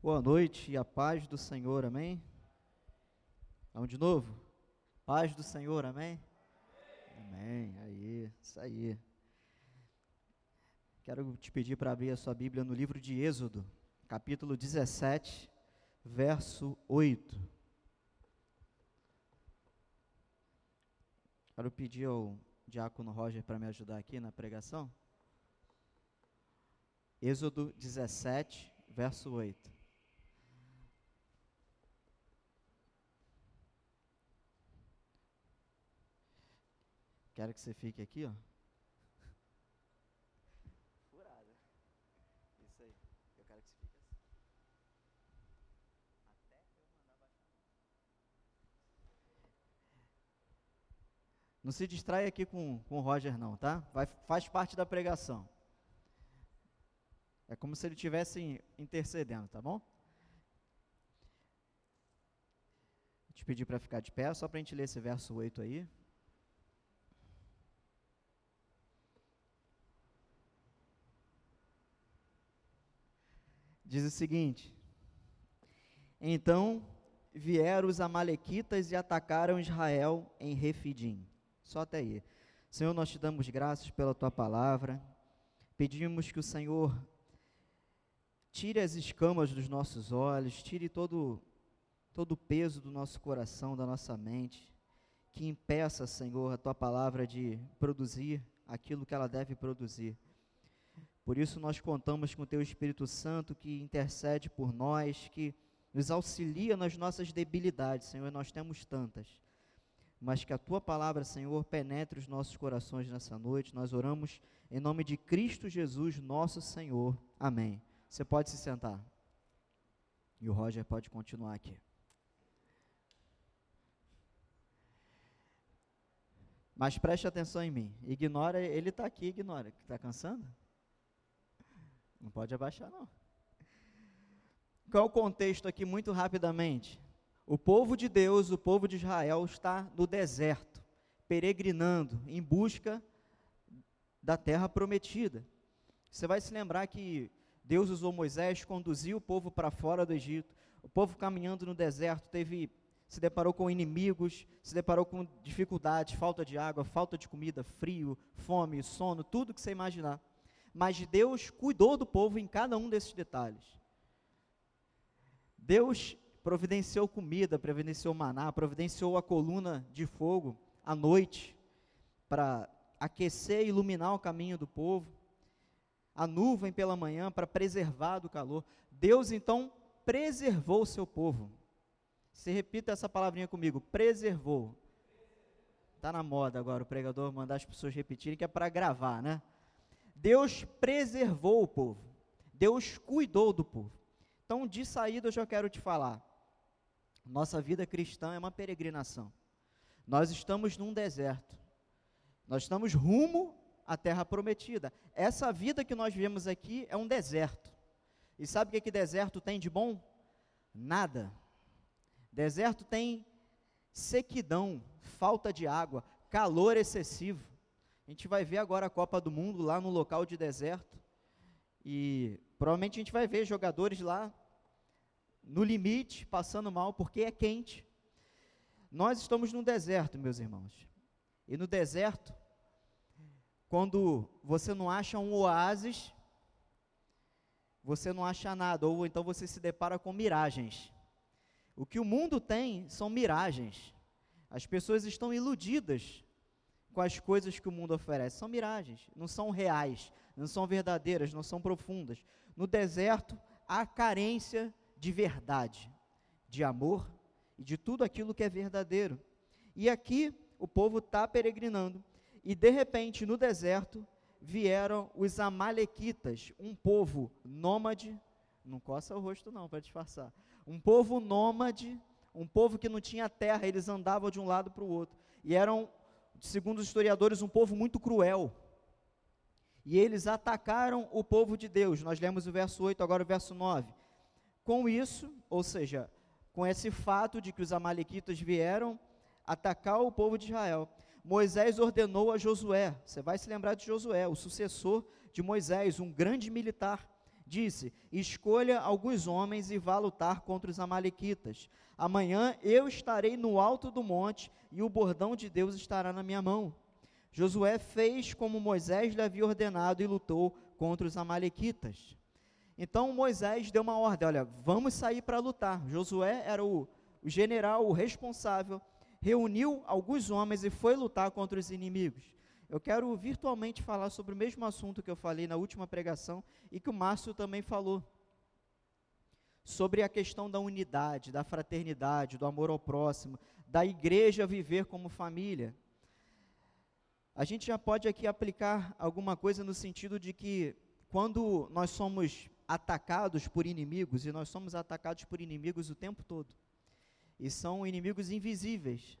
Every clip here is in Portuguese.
Boa noite e a paz do Senhor, amém? Vamos de novo? Paz do Senhor, amém? Amém, aí, isso aí. Quero te pedir para abrir a sua Bíblia no livro de Êxodo, capítulo 17, verso 8. Quero pedir ao diácono Roger para me ajudar aqui na pregação. Êxodo 17, verso 8. Quero que você fique aqui, ó. Furada. Isso aí. Eu quero que você fique assim. Até eu mandar baixar. Não se distrai aqui com, com o Roger, não, tá? Vai, faz parte da pregação. É como se ele estivesse intercedendo, tá bom? Vou te pedir para ficar de pé, só para a gente ler esse verso 8 aí. Diz o seguinte: Então vieram os amalequitas e atacaram Israel em Refidim. Só até aí. Senhor, nós te damos graças pela tua palavra. Pedimos que o Senhor tire as escamas dos nossos olhos, tire todo todo o peso do nosso coração, da nossa mente, que impeça, Senhor, a tua palavra de produzir aquilo que ela deve produzir. Por isso nós contamos com o Teu Espírito Santo que intercede por nós, que nos auxilia nas nossas debilidades, Senhor, nós temos tantas. Mas que a Tua palavra, Senhor, penetre os nossos corações nessa noite. Nós oramos em nome de Cristo Jesus, nosso Senhor. Amém. Você pode se sentar. E o Roger pode continuar aqui. Mas preste atenção em mim. Ignora, ele está aqui, ignora. Está cansando? Não pode abaixar, não. Qual o contexto aqui, muito rapidamente? O povo de Deus, o povo de Israel, está no deserto, peregrinando em busca da terra prometida. Você vai se lembrar que Deus usou Moisés, conduziu o povo para fora do Egito. O povo caminhando no deserto teve se deparou com inimigos, se deparou com dificuldades, falta de água, falta de comida, frio, fome, sono, tudo que você imaginar mas Deus cuidou do povo em cada um desses detalhes. Deus providenciou comida, providenciou maná, providenciou a coluna de fogo à noite para aquecer e iluminar o caminho do povo, a nuvem pela manhã para preservar do calor. Deus então preservou o seu povo. Se repita essa palavrinha comigo, preservou. Está na moda agora o pregador mandar as pessoas repetirem que é para gravar, né? Deus preservou o povo, Deus cuidou do povo. Então, de saída, eu já quero te falar: nossa vida cristã é uma peregrinação. Nós estamos num deserto, nós estamos rumo à terra prometida. Essa vida que nós vivemos aqui é um deserto. E sabe o que, que deserto tem de bom? Nada. Deserto tem sequidão, falta de água, calor excessivo. A gente vai ver agora a Copa do Mundo lá no local de deserto. E provavelmente a gente vai ver jogadores lá no limite, passando mal, porque é quente. Nós estamos no deserto, meus irmãos. E no deserto, quando você não acha um oásis, você não acha nada, ou então você se depara com miragens. O que o mundo tem são miragens. As pessoas estão iludidas com as coisas que o mundo oferece. São miragens, não são reais, não são verdadeiras, não são profundas. No deserto há carência de verdade, de amor e de tudo aquilo que é verdadeiro. E aqui o povo está peregrinando, e de repente no deserto vieram os Amalequitas, um povo nômade, não coça o rosto não para disfarçar, um povo nômade, um povo que não tinha terra, eles andavam de um lado para o outro, e eram segundo os historiadores, um povo muito cruel. E eles atacaram o povo de Deus. Nós lemos o verso 8, agora o verso 9. Com isso, ou seja, com esse fato de que os amalequitas vieram atacar o povo de Israel, Moisés ordenou a Josué, você vai se lembrar de Josué, o sucessor de Moisés, um grande militar, disse: Escolha alguns homens e vá lutar contra os Amalequitas. Amanhã eu estarei no alto do monte e o bordão de Deus estará na minha mão. Josué fez como Moisés lhe havia ordenado e lutou contra os Amalequitas. Então Moisés deu uma ordem: olha, vamos sair para lutar. Josué era o, o general, o responsável, reuniu alguns homens e foi lutar contra os inimigos. Eu quero virtualmente falar sobre o mesmo assunto que eu falei na última pregação e que o Márcio também falou. Sobre a questão da unidade, da fraternidade, do amor ao próximo, da igreja viver como família. A gente já pode aqui aplicar alguma coisa no sentido de que quando nós somos atacados por inimigos, e nós somos atacados por inimigos o tempo todo, e são inimigos invisíveis,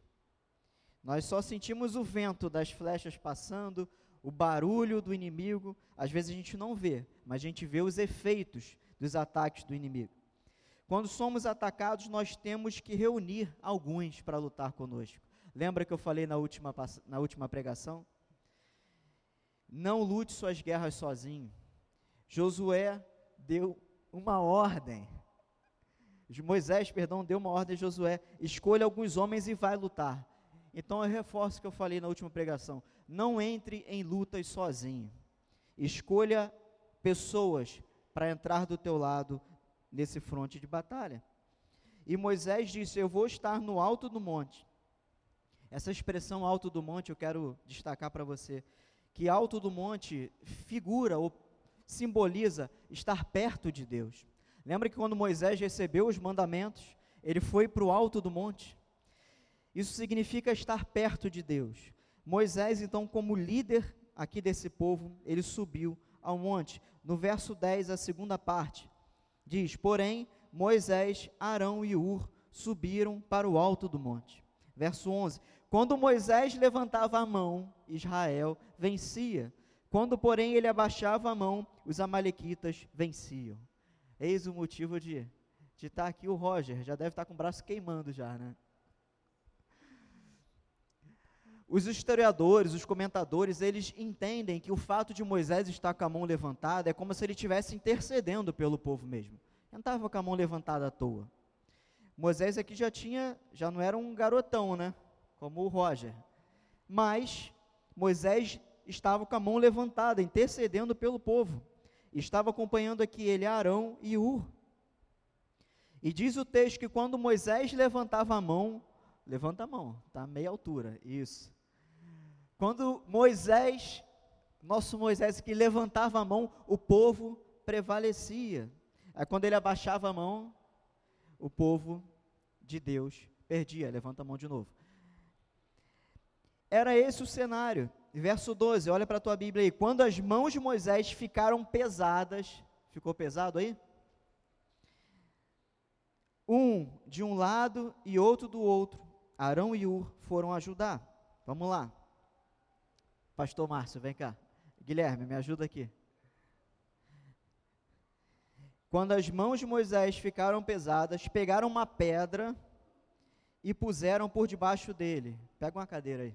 nós só sentimos o vento das flechas passando, o barulho do inimigo. Às vezes a gente não vê, mas a gente vê os efeitos dos ataques do inimigo. Quando somos atacados, nós temos que reunir alguns para lutar conosco. Lembra que eu falei na última, na última pregação? Não lute suas guerras sozinho. Josué deu uma ordem. Moisés, perdão, deu uma ordem a Josué: escolha alguns homens e vai lutar. Então eu reforço o que eu falei na última pregação. Não entre em lutas sozinho. Escolha pessoas para entrar do teu lado nesse fronte de batalha. E Moisés disse: Eu vou estar no alto do monte. Essa expressão alto do monte eu quero destacar para você. Que alto do monte figura ou simboliza estar perto de Deus. Lembra que quando Moisés recebeu os mandamentos, ele foi para o alto do monte. Isso significa estar perto de Deus. Moisés, então, como líder aqui desse povo, ele subiu ao monte. No verso 10, a segunda parte, diz: Porém, Moisés, Arão e Ur subiram para o alto do monte. Verso 11: Quando Moisés levantava a mão, Israel vencia. Quando, porém, ele abaixava a mão, os Amalequitas venciam. Eis o motivo de estar tá aqui o Roger, já deve estar tá com o braço queimando já, né? Os historiadores, os comentadores, eles entendem que o fato de Moisés estar com a mão levantada é como se ele estivesse intercedendo pelo povo mesmo. Ele não estava com a mão levantada à toa. Moisés aqui já tinha, já não era um garotão, né? Como o Roger. Mas Moisés estava com a mão levantada, intercedendo pelo povo. Estava acompanhando aqui ele, Arão e Ur. E diz o texto que quando Moisés levantava a mão, levanta a mão, tá meia altura, isso. Quando Moisés, nosso Moisés que levantava a mão, o povo prevalecia. Aí quando ele abaixava a mão, o povo de Deus perdia. Levanta a mão de novo. Era esse o cenário. Verso 12, olha para a tua Bíblia aí. Quando as mãos de Moisés ficaram pesadas, ficou pesado aí? Um de um lado e outro do outro. Arão e Ur foram ajudar. Vamos lá. Pastor Márcio, vem cá. Guilherme, me ajuda aqui. Quando as mãos de Moisés ficaram pesadas, pegaram uma pedra e puseram por debaixo dele. Pega uma cadeira aí.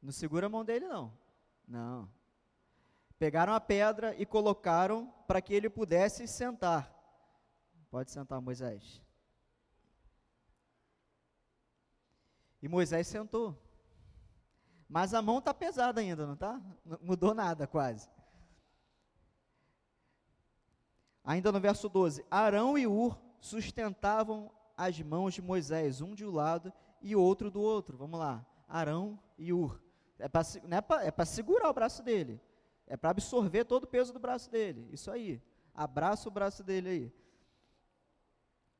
Não segura a mão dele, não. Não. Pegaram a pedra e colocaram para que ele pudesse sentar. Pode sentar, Moisés. E Moisés sentou. Mas a mão está pesada ainda, não está? Mudou nada quase. Ainda no verso 12: Arão e Ur sustentavam as mãos de Moisés, um de um lado e outro do outro. Vamos lá. Arão e Ur. É para é segurar o braço dele. É para absorver todo o peso do braço dele. Isso aí. Abraça o braço dele aí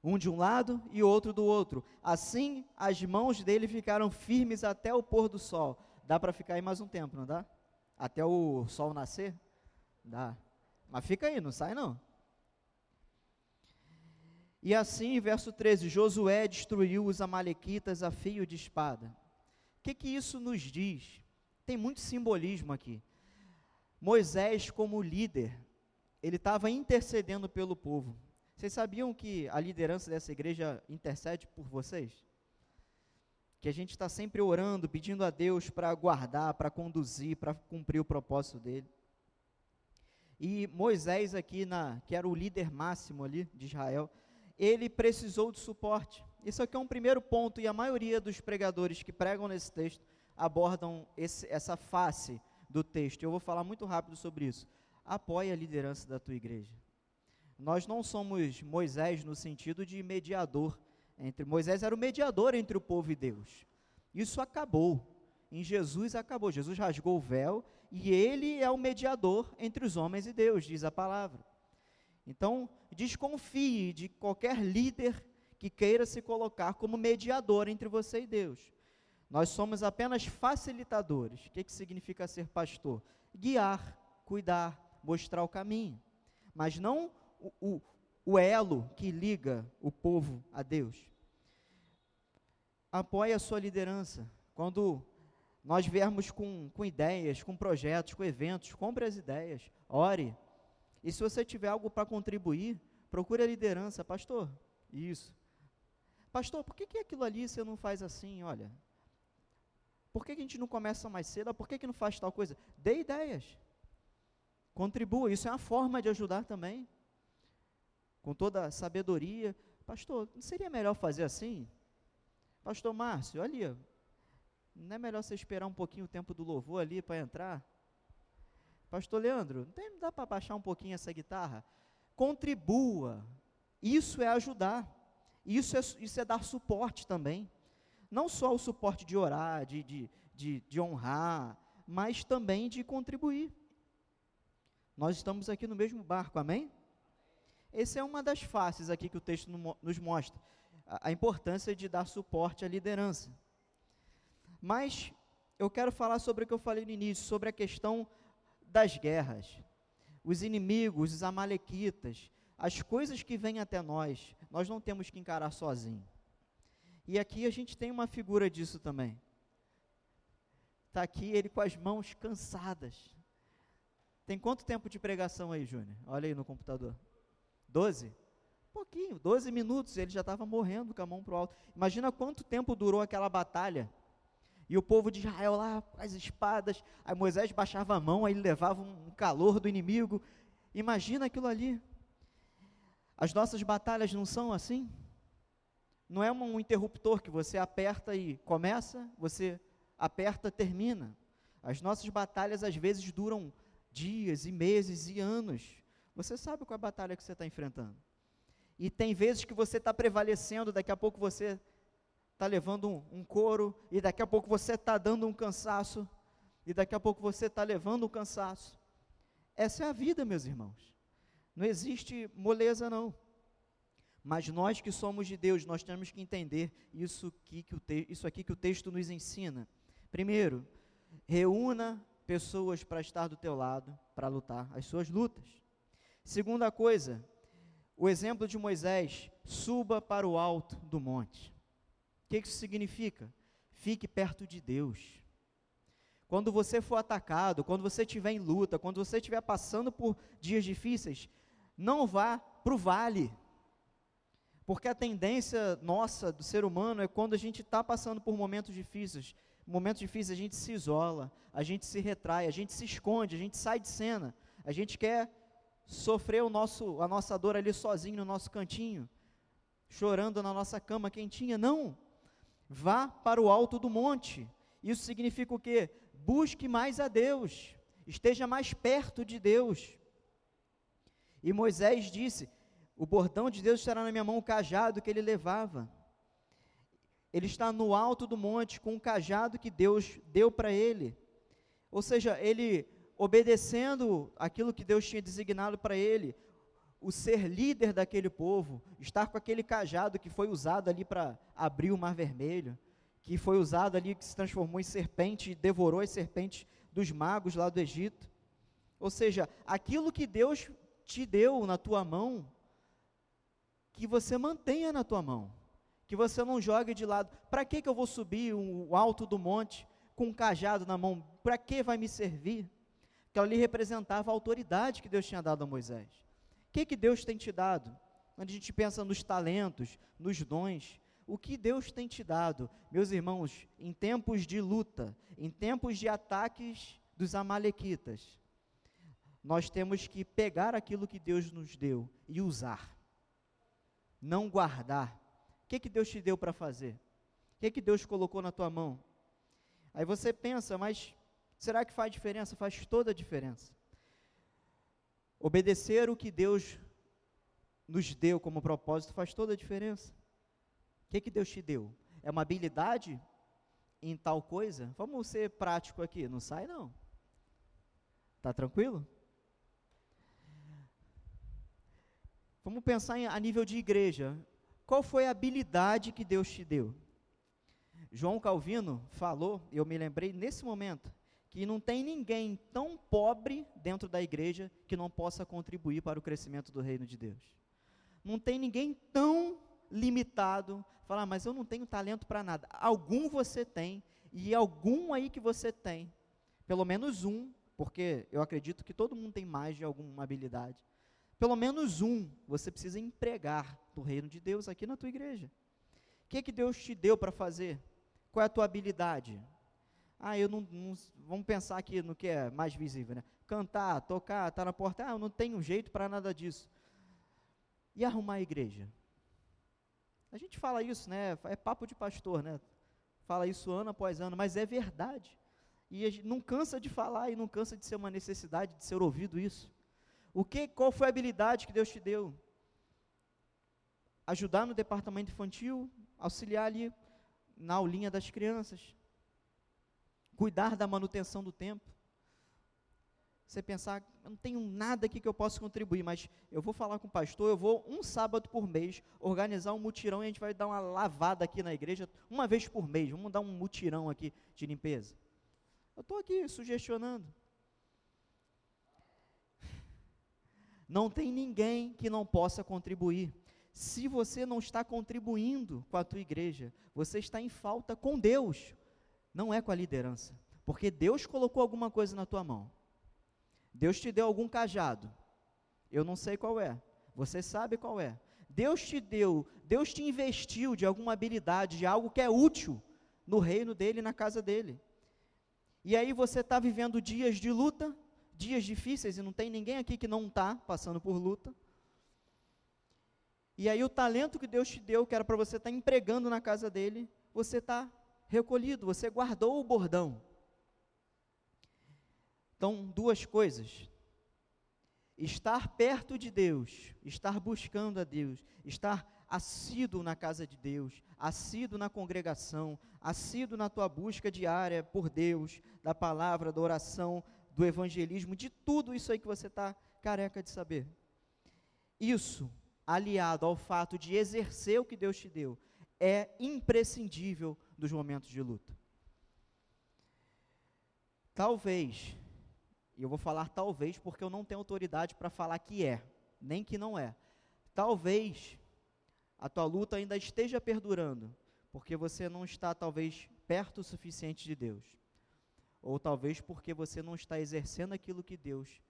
um de um lado e outro do outro. Assim, as mãos dele ficaram firmes até o pôr do sol. Dá para ficar aí mais um tempo, não dá? Até o sol nascer? Dá. Mas fica aí, não sai não. E assim, verso 13: Josué destruiu os Amalequitas a fio de espada. O que, que isso nos diz? Tem muito simbolismo aqui. Moisés, como líder, ele estava intercedendo pelo povo. Vocês sabiam que a liderança dessa igreja intercede por vocês? Que a gente está sempre orando, pedindo a Deus para guardar, para conduzir, para cumprir o propósito dele. E Moisés aqui, na, que era o líder máximo ali de Israel, ele precisou de suporte. Isso aqui é um primeiro ponto, e a maioria dos pregadores que pregam nesse texto abordam esse, essa face do texto. Eu vou falar muito rápido sobre isso. Apoie a liderança da tua igreja. Nós não somos Moisés no sentido de mediador entre Moisés era o mediador entre o povo e Deus. Isso acabou. Em Jesus acabou. Jesus rasgou o véu e ele é o mediador entre os homens e Deus, diz a palavra. Então, desconfie de qualquer líder que queira se colocar como mediador entre você e Deus. Nós somos apenas facilitadores. O que, que significa ser pastor? Guiar, cuidar, mostrar o caminho. Mas não o, o, elo que liga o povo a Deus. Apoie a sua liderança. Quando nós viermos com, com ideias, com projetos, com eventos, compre as ideias, ore. E se você tiver algo para contribuir, procure a liderança. Pastor, isso. Pastor, por que, que aquilo ali você não faz assim? Olha, por que, que a gente não começa mais cedo? Por que, que não faz tal coisa? Dê ideias. Contribua. Isso é uma forma de ajudar também. Com toda a sabedoria. Pastor, não seria melhor fazer assim? Pastor Márcio, ali, não é melhor você esperar um pouquinho o tempo do louvor ali para entrar? Pastor Leandro, não tem, dá para baixar um pouquinho essa guitarra? Contribua. Isso é ajudar. Isso é, isso é dar suporte também. Não só o suporte de orar, de, de, de, de honrar, mas também de contribuir. Nós estamos aqui no mesmo barco, amém? Essa é uma das faces aqui que o texto nos mostra, a, importância de dar suporte à liderança. Mas eu quero falar sobre o que eu falei no início, sobre a questão das guerras. Os inimigos, os amalequitas, as coisas que vêm até nós, nós não temos que encarar sozinho. E aqui a gente tem uma figura disso também. Está aqui ele com as mãos cansadas. Tem quanto tempo de pregação aí, Júnior? Olha aí no computador. Doze? Pouquinho, doze minutos, ele já estava morrendo com a mão para o alto. Imagina quanto tempo durou aquela batalha. E o povo de Israel lá, com as espadas, aí Moisés baixava a mão, aí ele levava um calor do inimigo. Imagina aquilo ali. As nossas batalhas não são assim? Não é um interruptor que você aperta e começa, você aperta, termina. As nossas batalhas às vezes duram dias e meses e anos. Você sabe qual é a batalha que você está enfrentando. E tem vezes que você está prevalecendo, daqui a pouco você está levando um, um couro, e daqui a pouco você está dando um cansaço, e daqui a pouco você está levando um cansaço. Essa é a vida, meus irmãos. Não existe moleza, não. Mas nós que somos de Deus, nós temos que entender isso aqui que o, te, isso aqui que o texto nos ensina. Primeiro, reúna pessoas para estar do teu lado, para lutar as suas lutas. Segunda coisa, o exemplo de Moisés, suba para o alto do monte. O que isso significa? Fique perto de Deus. Quando você for atacado, quando você estiver em luta, quando você estiver passando por dias difíceis, não vá para o vale. Porque a tendência nossa, do ser humano, é quando a gente está passando por momentos difíceis. Momentos difíceis a gente se isola, a gente se retrai, a gente se esconde, a gente sai de cena. A gente quer sofrer o nosso, a nossa dor ali sozinho no nosso cantinho, chorando na nossa cama quentinha. Não. Vá para o alto do monte. Isso significa o quê? Busque mais a Deus, esteja mais perto de Deus. E Moisés disse: O bordão de Deus estará na minha mão, o cajado que ele levava. Ele está no alto do monte com o cajado que Deus deu para ele. Ou seja, ele obedecendo aquilo que Deus tinha designado para ele, o ser líder daquele povo, estar com aquele cajado que foi usado ali para abrir o Mar Vermelho, que foi usado ali, que se transformou em serpente e devorou as serpentes dos magos lá do Egito. Ou seja, aquilo que Deus te deu na tua mão, que você mantenha na tua mão, que você não jogue de lado. Para que, que eu vou subir o alto do monte com um cajado na mão? Para que vai me servir? Que ali representava a autoridade que Deus tinha dado a Moisés. O que, que Deus tem te dado? Quando a gente pensa nos talentos, nos dons, o que Deus tem te dado, meus irmãos, em tempos de luta, em tempos de ataques dos amalequitas, nós temos que pegar aquilo que Deus nos deu e usar, não guardar. O que, que Deus te deu para fazer? O que, que Deus colocou na tua mão? Aí você pensa, mas será que faz diferença? Faz toda a diferença. Obedecer o que Deus nos deu como propósito faz toda a diferença. O que, que Deus te deu? É uma habilidade em tal coisa? Vamos ser prático aqui, não sai não. Tá tranquilo? Vamos pensar em, a nível de igreja. Qual foi a habilidade que Deus te deu? João Calvino falou, eu me lembrei nesse momento, que não tem ninguém tão pobre dentro da igreja que não possa contribuir para o crescimento do reino de Deus. Não tem ninguém tão limitado, falar, ah, mas eu não tenho talento para nada. Algum você tem, e algum aí que você tem, pelo menos um, porque eu acredito que todo mundo tem mais de alguma habilidade. Pelo menos um você precisa empregar do reino de Deus aqui na tua igreja. O que, que Deus te deu para fazer? Qual é a tua habilidade? Ah, eu não, não, Vamos pensar aqui no que é mais visível, né? Cantar, tocar, estar tá na porta. Ah, eu não tenho jeito para nada disso. E arrumar a igreja? A gente fala isso, né? É papo de pastor, né? Fala isso ano após ano, mas é verdade. E a gente não cansa de falar e não cansa de ser uma necessidade de ser ouvido isso. O que, qual foi a habilidade que Deus te deu? Ajudar no departamento infantil, auxiliar ali na aulinha das crianças, cuidar da manutenção do templo. Você pensar, eu não tenho nada aqui que eu possa contribuir, mas eu vou falar com o pastor, eu vou um sábado por mês organizar um mutirão e a gente vai dar uma lavada aqui na igreja uma vez por mês. Vamos dar um mutirão aqui de limpeza. Eu estou aqui sugestionando. Não tem ninguém que não possa contribuir. Se você não está contribuindo com a tua igreja, você está em falta com Deus, não é com a liderança. Porque Deus colocou alguma coisa na tua mão. Deus te deu algum cajado. Eu não sei qual é. Você sabe qual é. Deus te deu, Deus te investiu de alguma habilidade, de algo que é útil no reino dele, na casa dele. E aí você está vivendo dias de luta, dias difíceis, e não tem ninguém aqui que não está passando por luta. E aí o talento que Deus te deu, que era para você estar tá empregando na casa dele, você está recolhido, você guardou o bordão. Então, duas coisas. Estar perto de Deus, estar buscando a Deus, estar assíduo na casa de Deus, assíduo na congregação, assíduo na tua busca diária por Deus, da palavra, da oração, do evangelismo, de tudo isso aí que você está careca de saber. Isso, aliado ao fato de exercer o que Deus te deu, é imprescindível dos momentos de luta. Talvez, e eu vou falar talvez porque eu não tenho autoridade para falar que é, nem que não é. Talvez a tua luta ainda esteja perdurando, porque você não está talvez perto o suficiente de Deus ou talvez porque você não está exercendo aquilo que Deus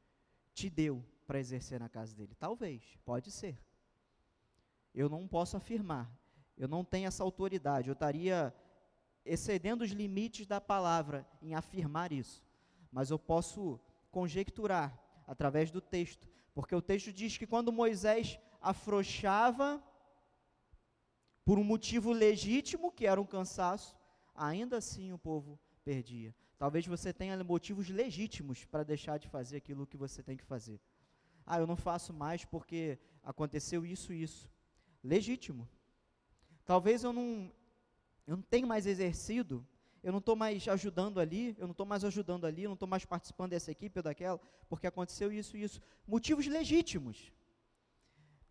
te deu para exercer na casa dele. Talvez, pode ser. Eu não posso afirmar. Eu não tenho essa autoridade. Eu estaria excedendo os limites da palavra em afirmar isso. Mas eu posso conjecturar através do texto, porque o texto diz que quando Moisés afrouxava por um motivo legítimo, que era um cansaço, ainda assim o povo perdia. Talvez você tenha motivos legítimos para deixar de fazer aquilo que você tem que fazer. Ah, eu não faço mais porque aconteceu isso e isso. Legítimo. Talvez eu não, eu não tenho mais exercido, eu não estou mais ajudando ali, eu não estou mais ajudando ali, eu não estou mais participando dessa equipe ou daquela, porque aconteceu isso e isso. Motivos legítimos.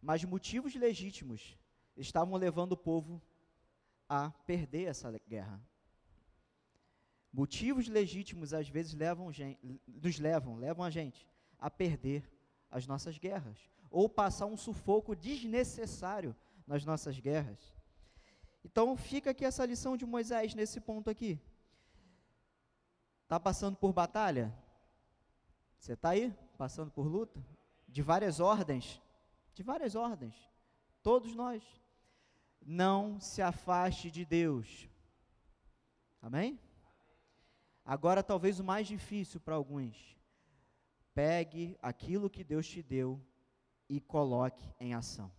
Mas motivos legítimos estavam levando o povo a perder essa guerra. Motivos legítimos às vezes levam nos levam, levam a gente a perder as nossas guerras ou passar um sufoco desnecessário nas nossas guerras. Então fica aqui essa lição de Moisés nesse ponto aqui. Está passando por batalha? Você está aí? Passando por luta? De várias ordens? De várias ordens. Todos nós. Não se afaste de Deus. Amém? Agora, talvez o mais difícil para alguns. pegue aquilo que Deus te deu e coloque em ação.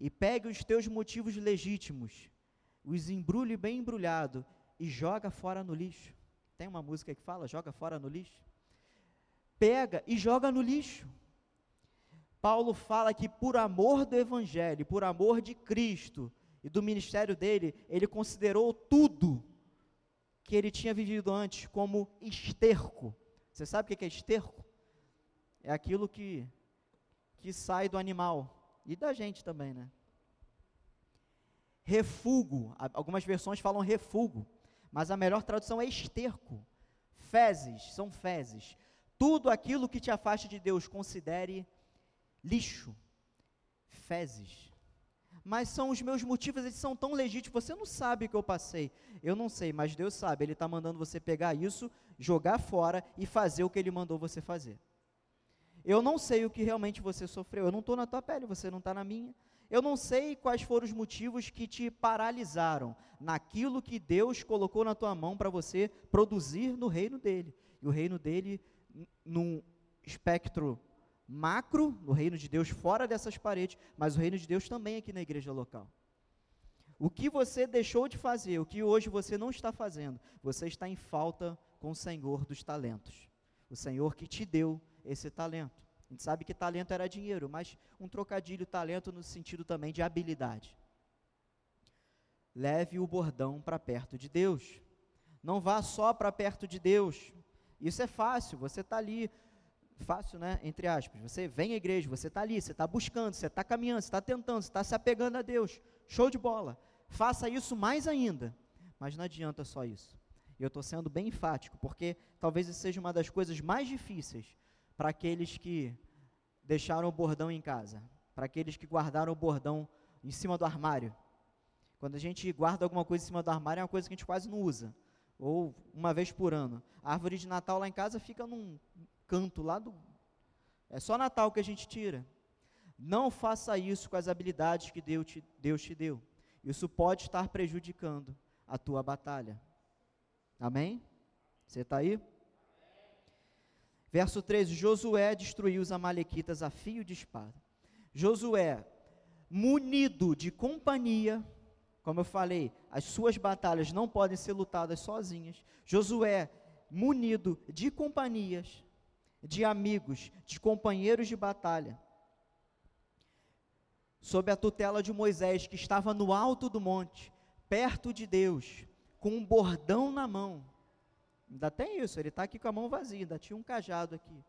E pegue os teus motivos legítimos, os embrulhe bem embrulhado e joga fora no lixo. Tem uma música que fala: joga fora no lixo. Pega e joga no lixo. Paulo fala que por amor do Evangelho, por amor de Cristo e do ministério dele, ele considerou tudo que ele tinha vivido antes como esterco. Você sabe o que é esterco? É aquilo que, que sai do animal e da gente também, né? Refugo, algumas versões falam refugo, mas a melhor tradução é esterco. Fezes, são fezes. Tudo aquilo que te afaste de Deus, considere lixo, fezes. Mas são os meus motivos, eles são tão legítimos. Você não sabe o que eu passei. Eu não sei, mas Deus sabe. Ele está mandando você pegar isso, jogar fora e fazer o que Ele mandou você fazer. Eu não sei o que realmente você sofreu. Eu não estou na tua pele, você não está na minha. Eu não sei quais foram os motivos que te paralisaram naquilo que Deus colocou na tua mão para você produzir no reino dele. E o reino dele, num espectro macro, no reino de Deus fora dessas paredes, mas o reino de Deus também aqui na igreja local. O que você deixou de fazer, o que hoje você não está fazendo, você está em falta com o Senhor dos talentos. O Senhor que te deu esse talento. A gente sabe que talento era dinheiro, mas um trocadilho talento no sentido também de habilidade. Leve o bordão para perto de Deus. Não vá só para perto de Deus. Isso é fácil, você está ali fácil, né? Entre aspas. Você vem à igreja, você está ali, você está buscando, você está caminhando, você está tentando, você está se apegando a Deus. Show de bola. Faça isso mais ainda. Mas não adianta só isso. Eu estou sendo bem enfático, porque talvez isso seja uma das coisas mais difíceis para aqueles que deixaram o bordão em casa, para aqueles que guardaram o bordão em cima do armário. Quando a gente guarda alguma coisa em cima do armário, é uma coisa que a gente quase não usa, ou uma vez por ano. A árvore de Natal lá em casa fica num canto lá do. É só Natal que a gente tira. Não faça isso com as habilidades que Deus te, Deus te deu. Isso pode estar prejudicando a tua batalha. Amém? Você está aí? Verso 13: Josué destruiu os Amalequitas a fio de espada. Josué, munido de companhia, como eu falei, as suas batalhas não podem ser lutadas sozinhas. Josué, munido de companhias, de amigos, de companheiros de batalha, sob a tutela de Moisés, que estava no alto do monte, perto de Deus, com um bordão na mão. Ainda tem isso, ele está aqui com a mão vazia, ainda tinha um cajado aqui.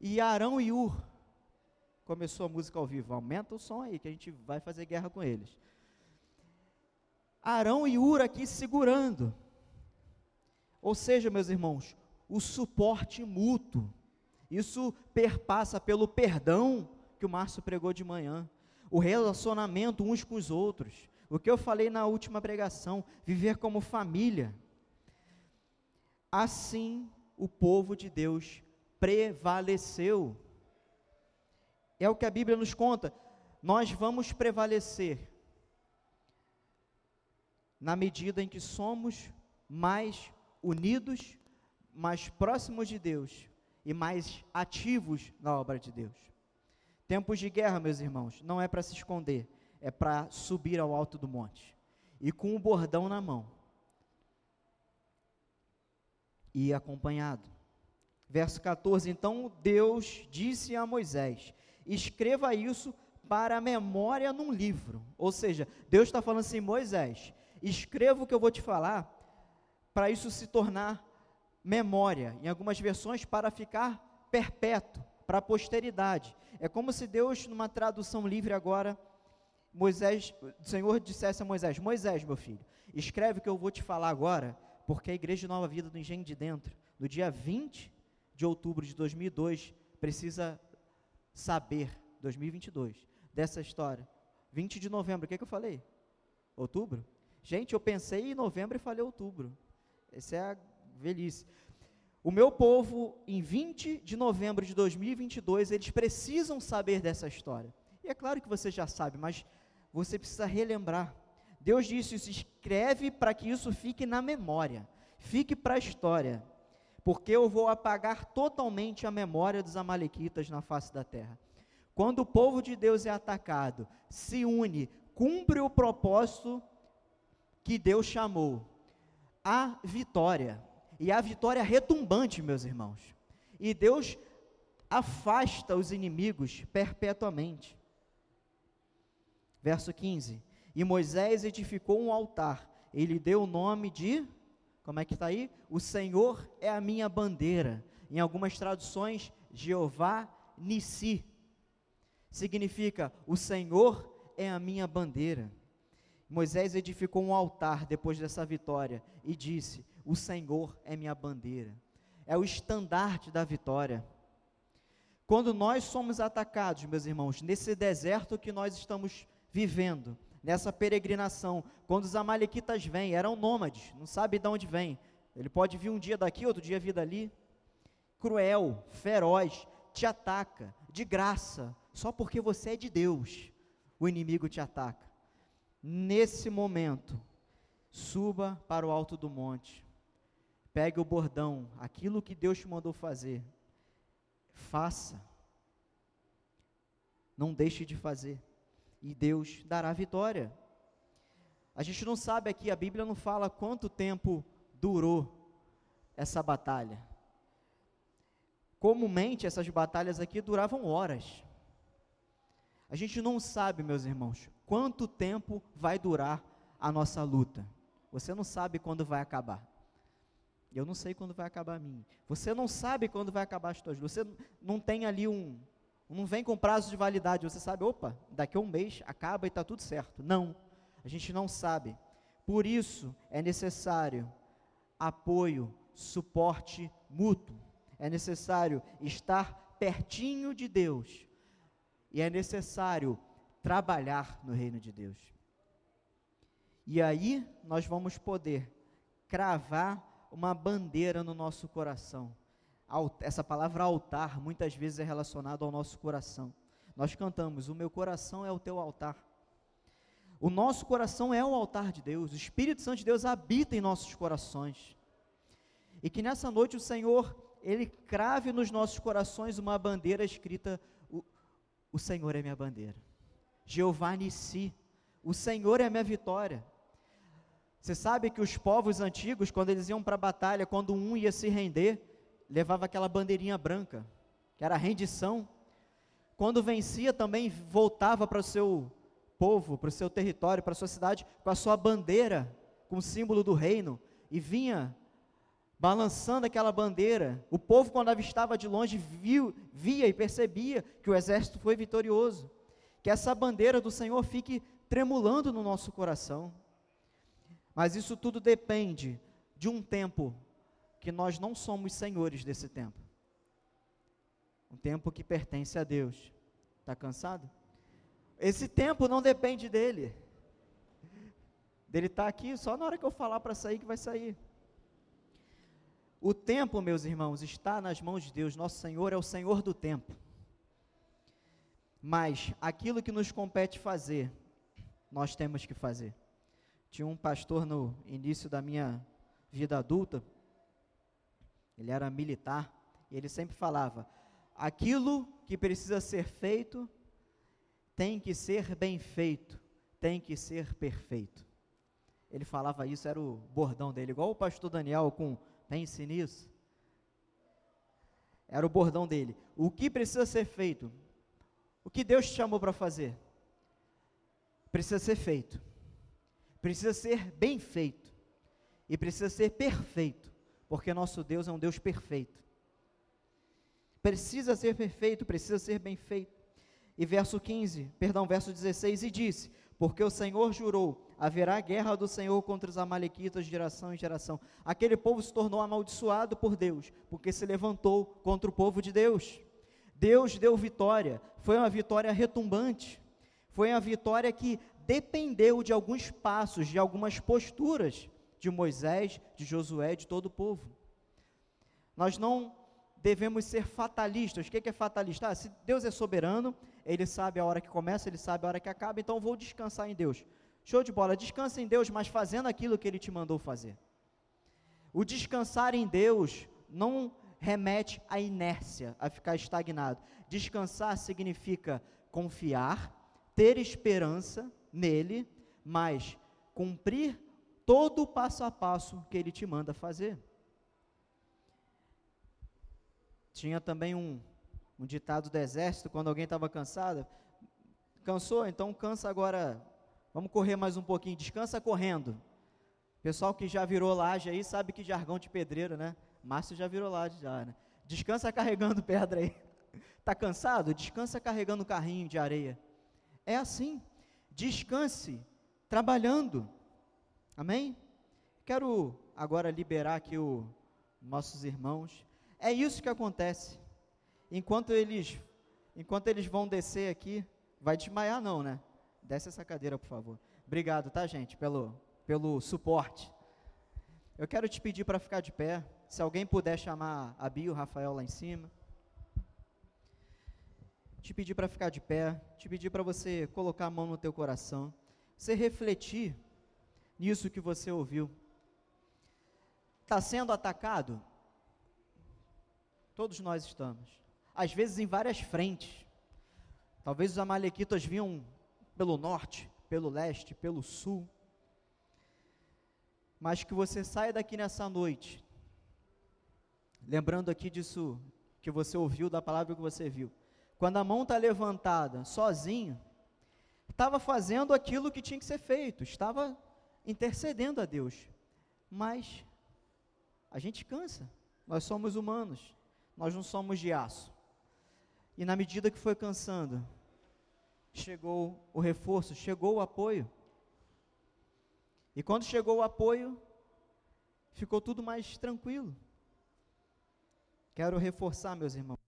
E Arão e Ur, começou a música ao vivo, aumenta o som aí, que a gente vai fazer guerra com eles. Arão e Ur aqui segurando. Ou seja, meus irmãos, o suporte mútuo. Isso perpassa pelo perdão que o Márcio pregou de manhã, o relacionamento uns com os outros. O que eu falei na última pregação, viver como família. Assim o povo de Deus prevaleceu. É o que a Bíblia nos conta. Nós vamos prevalecer na medida em que somos mais unidos, mais próximos de Deus e mais ativos na obra de Deus. Tempos de guerra, meus irmãos, não é para se esconder, é para subir ao alto do monte e com o bordão na mão e acompanhado. Verso 14: Então Deus disse a Moisés: Escreva isso para a memória num livro. Ou seja, Deus está falando assim: Moisés, escreva o que eu vou te falar, para isso se tornar memória, em algumas versões para ficar perpétuo, para a posteridade. É como se Deus, numa tradução livre agora, Moisés, o Senhor dissesse a Moisés: Moisés, meu filho, escreve o que eu vou te falar agora, porque a Igreja de Nova Vida do Engenho de Dentro, no dia 20 de outubro de 2002, precisa saber, 2022, dessa história. 20 de novembro, o que, é que eu falei? Outubro? Gente, eu pensei em novembro e falei outubro. Essa é a velhice. O meu povo, em 20 de novembro de 2022, eles precisam saber dessa história. E é claro que você já sabe, mas você precisa relembrar. Deus disse: isso escreve para que isso fique na memória, fique para a história. porque eu vou apagar totalmente a memória dos Amalequitas na face da terra. Quando o povo de Deus é atacado, se une, cumpre o propósito que Deus chamou, a vitória. E a vitória retumbante, meus irmãos. E Deus afasta os inimigos perpetuamente. Verso 15: E Moisés edificou um altar, ele deu o nome de, como é que está aí? O Senhor é a minha bandeira. Em algumas traduções, Jeová Nissi. Significa, o Senhor é a minha bandeira. Moisés edificou um altar depois dessa vitória e disse: O Senhor é minha bandeira. É o estandarte da vitória. Quando nós somos atacados, meus irmãos, nesse deserto que nós estamos vivendo, nessa peregrinação, quando os amalequitas vêm, eram nômades, não sabe de onde vem. Ele pode vir um dia daqui, outro dia vir dali. Cruel, feroz, te ataca de graça, só porque você é de Deus. O inimigo te ataca. Nesse momento, suba para o alto do monte. Pegue o bordão, aquilo que Deus te mandou fazer faça. Não deixe de fazer. E Deus dará vitória. A gente não sabe aqui, a Bíblia não fala quanto tempo durou essa batalha. Comumente essas batalhas aqui duravam horas. A gente não sabe, meus irmãos, quanto tempo vai durar a nossa luta. Você não sabe quando vai acabar. Eu não sei quando vai acabar a minha. Você não sabe quando vai acabar as tuas lutas. Você não tem ali um. Não vem com prazo de validade. Você sabe, opa, daqui a um mês acaba e está tudo certo. Não. A gente não sabe. Por isso é necessário apoio, suporte mútuo. É necessário estar pertinho de Deus. E é necessário trabalhar no reino de Deus. E aí nós vamos poder cravar uma bandeira no nosso coração. Essa palavra altar muitas vezes é relacionada ao nosso coração. Nós cantamos: O meu coração é o teu altar. O nosso coração é o altar de Deus. O Espírito Santo de Deus habita em nossos corações. E que nessa noite o Senhor, Ele crave nos nossos corações uma bandeira escrita: O, o Senhor é minha bandeira. Jeová Nissi. O Senhor é a minha vitória. Você sabe que os povos antigos, quando eles iam para a batalha, quando um ia se render, levava aquela bandeirinha branca, que era a rendição. Quando vencia, também voltava para o seu povo, para o seu território, para a sua cidade, com a sua bandeira, com o símbolo do reino, e vinha balançando aquela bandeira. O povo, quando avistava de longe, viu, via e percebia que o exército foi vitorioso. Que essa bandeira do Senhor fique tremulando no nosso coração. Mas isso tudo depende de um tempo que nós não somos senhores desse tempo. Um tempo que pertence a Deus. Está cansado? Esse tempo não depende dele. Dele estar tá aqui só na hora que eu falar para sair que vai sair. O tempo, meus irmãos, está nas mãos de Deus. Nosso Senhor é o Senhor do tempo. Mas aquilo que nos compete fazer, nós temos que fazer. Tinha um pastor no início da minha vida adulta, ele era militar, e ele sempre falava: aquilo que precisa ser feito tem que ser bem feito, tem que ser perfeito. Ele falava isso, era o bordão dele, igual o pastor Daniel com pense nisso. Era o bordão dele. O que precisa ser feito? O que Deus te chamou para fazer? Precisa ser feito precisa ser bem feito e precisa ser perfeito, porque nosso Deus é um Deus perfeito. Precisa ser perfeito, precisa ser bem feito. E verso 15, perdão, verso 16, e disse: Porque o Senhor jurou, haverá guerra do Senhor contra os amalequitas de geração em geração. Aquele povo se tornou amaldiçoado por Deus, porque se levantou contra o povo de Deus. Deus deu vitória, foi uma vitória retumbante, foi uma vitória que dependeu de alguns passos, de algumas posturas de Moisés, de Josué, de todo o povo. Nós não devemos ser fatalistas. O que é fatalista? Ah, se Deus é soberano, Ele sabe a hora que começa, Ele sabe a hora que acaba, então vou descansar em Deus. Show de bola, descansa em Deus, mas fazendo aquilo que Ele te mandou fazer. O descansar em Deus não remete à inércia, a ficar estagnado. Descansar significa confiar, ter esperança nele, mas cumprir todo o passo a passo que ele te manda fazer. Tinha também um, um ditado do exército, quando alguém estava cansado, cansou, então cansa agora, vamos correr mais um pouquinho, descansa correndo. Pessoal que já virou laje aí sabe que jargão de pedreiro, né? Márcio já virou laje já, né? Descansa carregando pedra aí. Tá cansado? Descansa carregando carrinho de areia. É assim. Descanse trabalhando. Amém? Quero agora liberar aqui os nossos irmãos. É isso que acontece. Enquanto eles enquanto eles vão descer aqui, vai desmaiar não, né? Desce essa cadeira, por favor. Obrigado, tá, gente, pelo pelo suporte. Eu quero te pedir para ficar de pé. Se alguém puder chamar a Bia o Rafael lá em cima. Te pedir para ficar de pé, te pedir para você colocar a mão no teu coração, você refletir nisso que você ouviu. Está sendo atacado? Todos nós estamos. Às vezes em várias frentes. Talvez os amalequitas vinham pelo norte, pelo leste, pelo sul mas que você saia daqui nessa noite, lembrando aqui disso que você ouviu, da palavra que você viu. Quando a mão está levantada, sozinho, estava fazendo aquilo que tinha que ser feito, estava intercedendo a Deus, mas a gente cansa, nós somos humanos, nós não somos de aço. E na medida que foi cansando, chegou o reforço, chegou o apoio. E quando chegou o apoio, ficou tudo mais tranquilo. Quero reforçar, meus irmãos.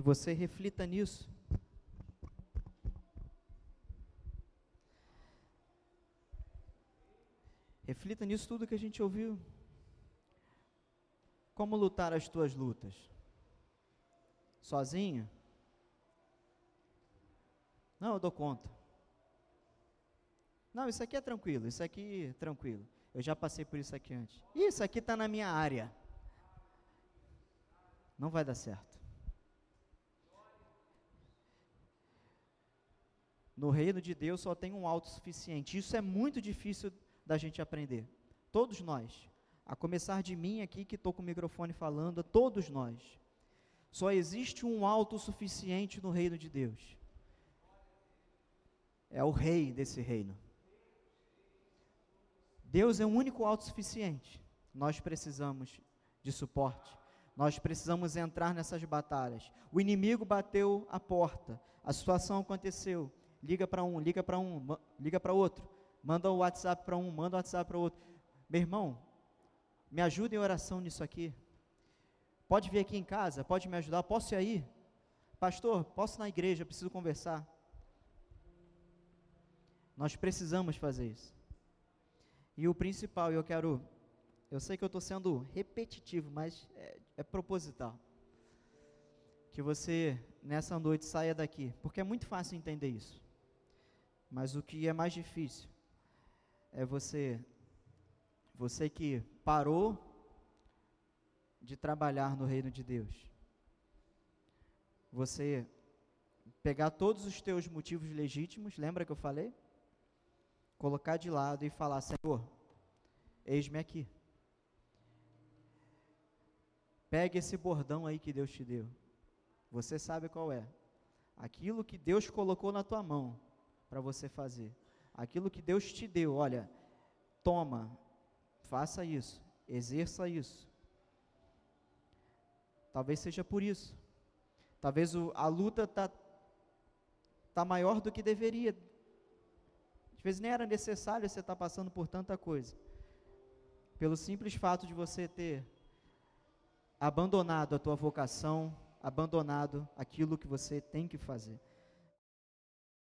Você reflita nisso. Reflita nisso tudo que a gente ouviu. Como lutar as tuas lutas? Sozinho? Não, eu dou conta. Não, isso aqui é tranquilo, isso aqui é tranquilo. Eu já passei por isso aqui antes. Isso aqui está na minha área. Não vai dar certo. No reino de Deus só tem um autossuficiente. Isso é muito difícil da gente aprender. Todos nós. A começar de mim aqui que estou com o microfone falando, todos nós. Só existe um autossuficiente no reino de Deus é o rei desse reino. Deus é o único autossuficiente. Nós precisamos de suporte. Nós precisamos entrar nessas batalhas. O inimigo bateu a porta. A situação aconteceu. Liga para um, liga para um, liga para outro. Manda o um WhatsApp para um, manda o um WhatsApp para outro. Meu irmão, me ajuda em oração nisso aqui. Pode vir aqui em casa, pode me ajudar, posso ir aí? Pastor, posso ir na igreja, preciso conversar. Nós precisamos fazer isso. E o principal, eu quero. Eu sei que eu estou sendo repetitivo, mas é, é proposital. Que você, nessa noite, saia daqui. Porque é muito fácil entender isso. Mas o que é mais difícil é você. Você que parou de trabalhar no reino de Deus. Você pegar todos os teus motivos legítimos, lembra que eu falei? colocar de lado e falar: Senhor, eis-me aqui. Pegue esse bordão aí que Deus te deu. Você sabe qual é. Aquilo que Deus colocou na tua mão para você fazer. Aquilo que Deus te deu, olha, toma, faça isso, exerça isso. Talvez seja por isso. Talvez o, a luta está tá maior do que deveria, às vezes nem era necessário você estar passando por tanta coisa. Pelo simples fato de você ter abandonado a tua vocação, abandonado aquilo que você tem que fazer.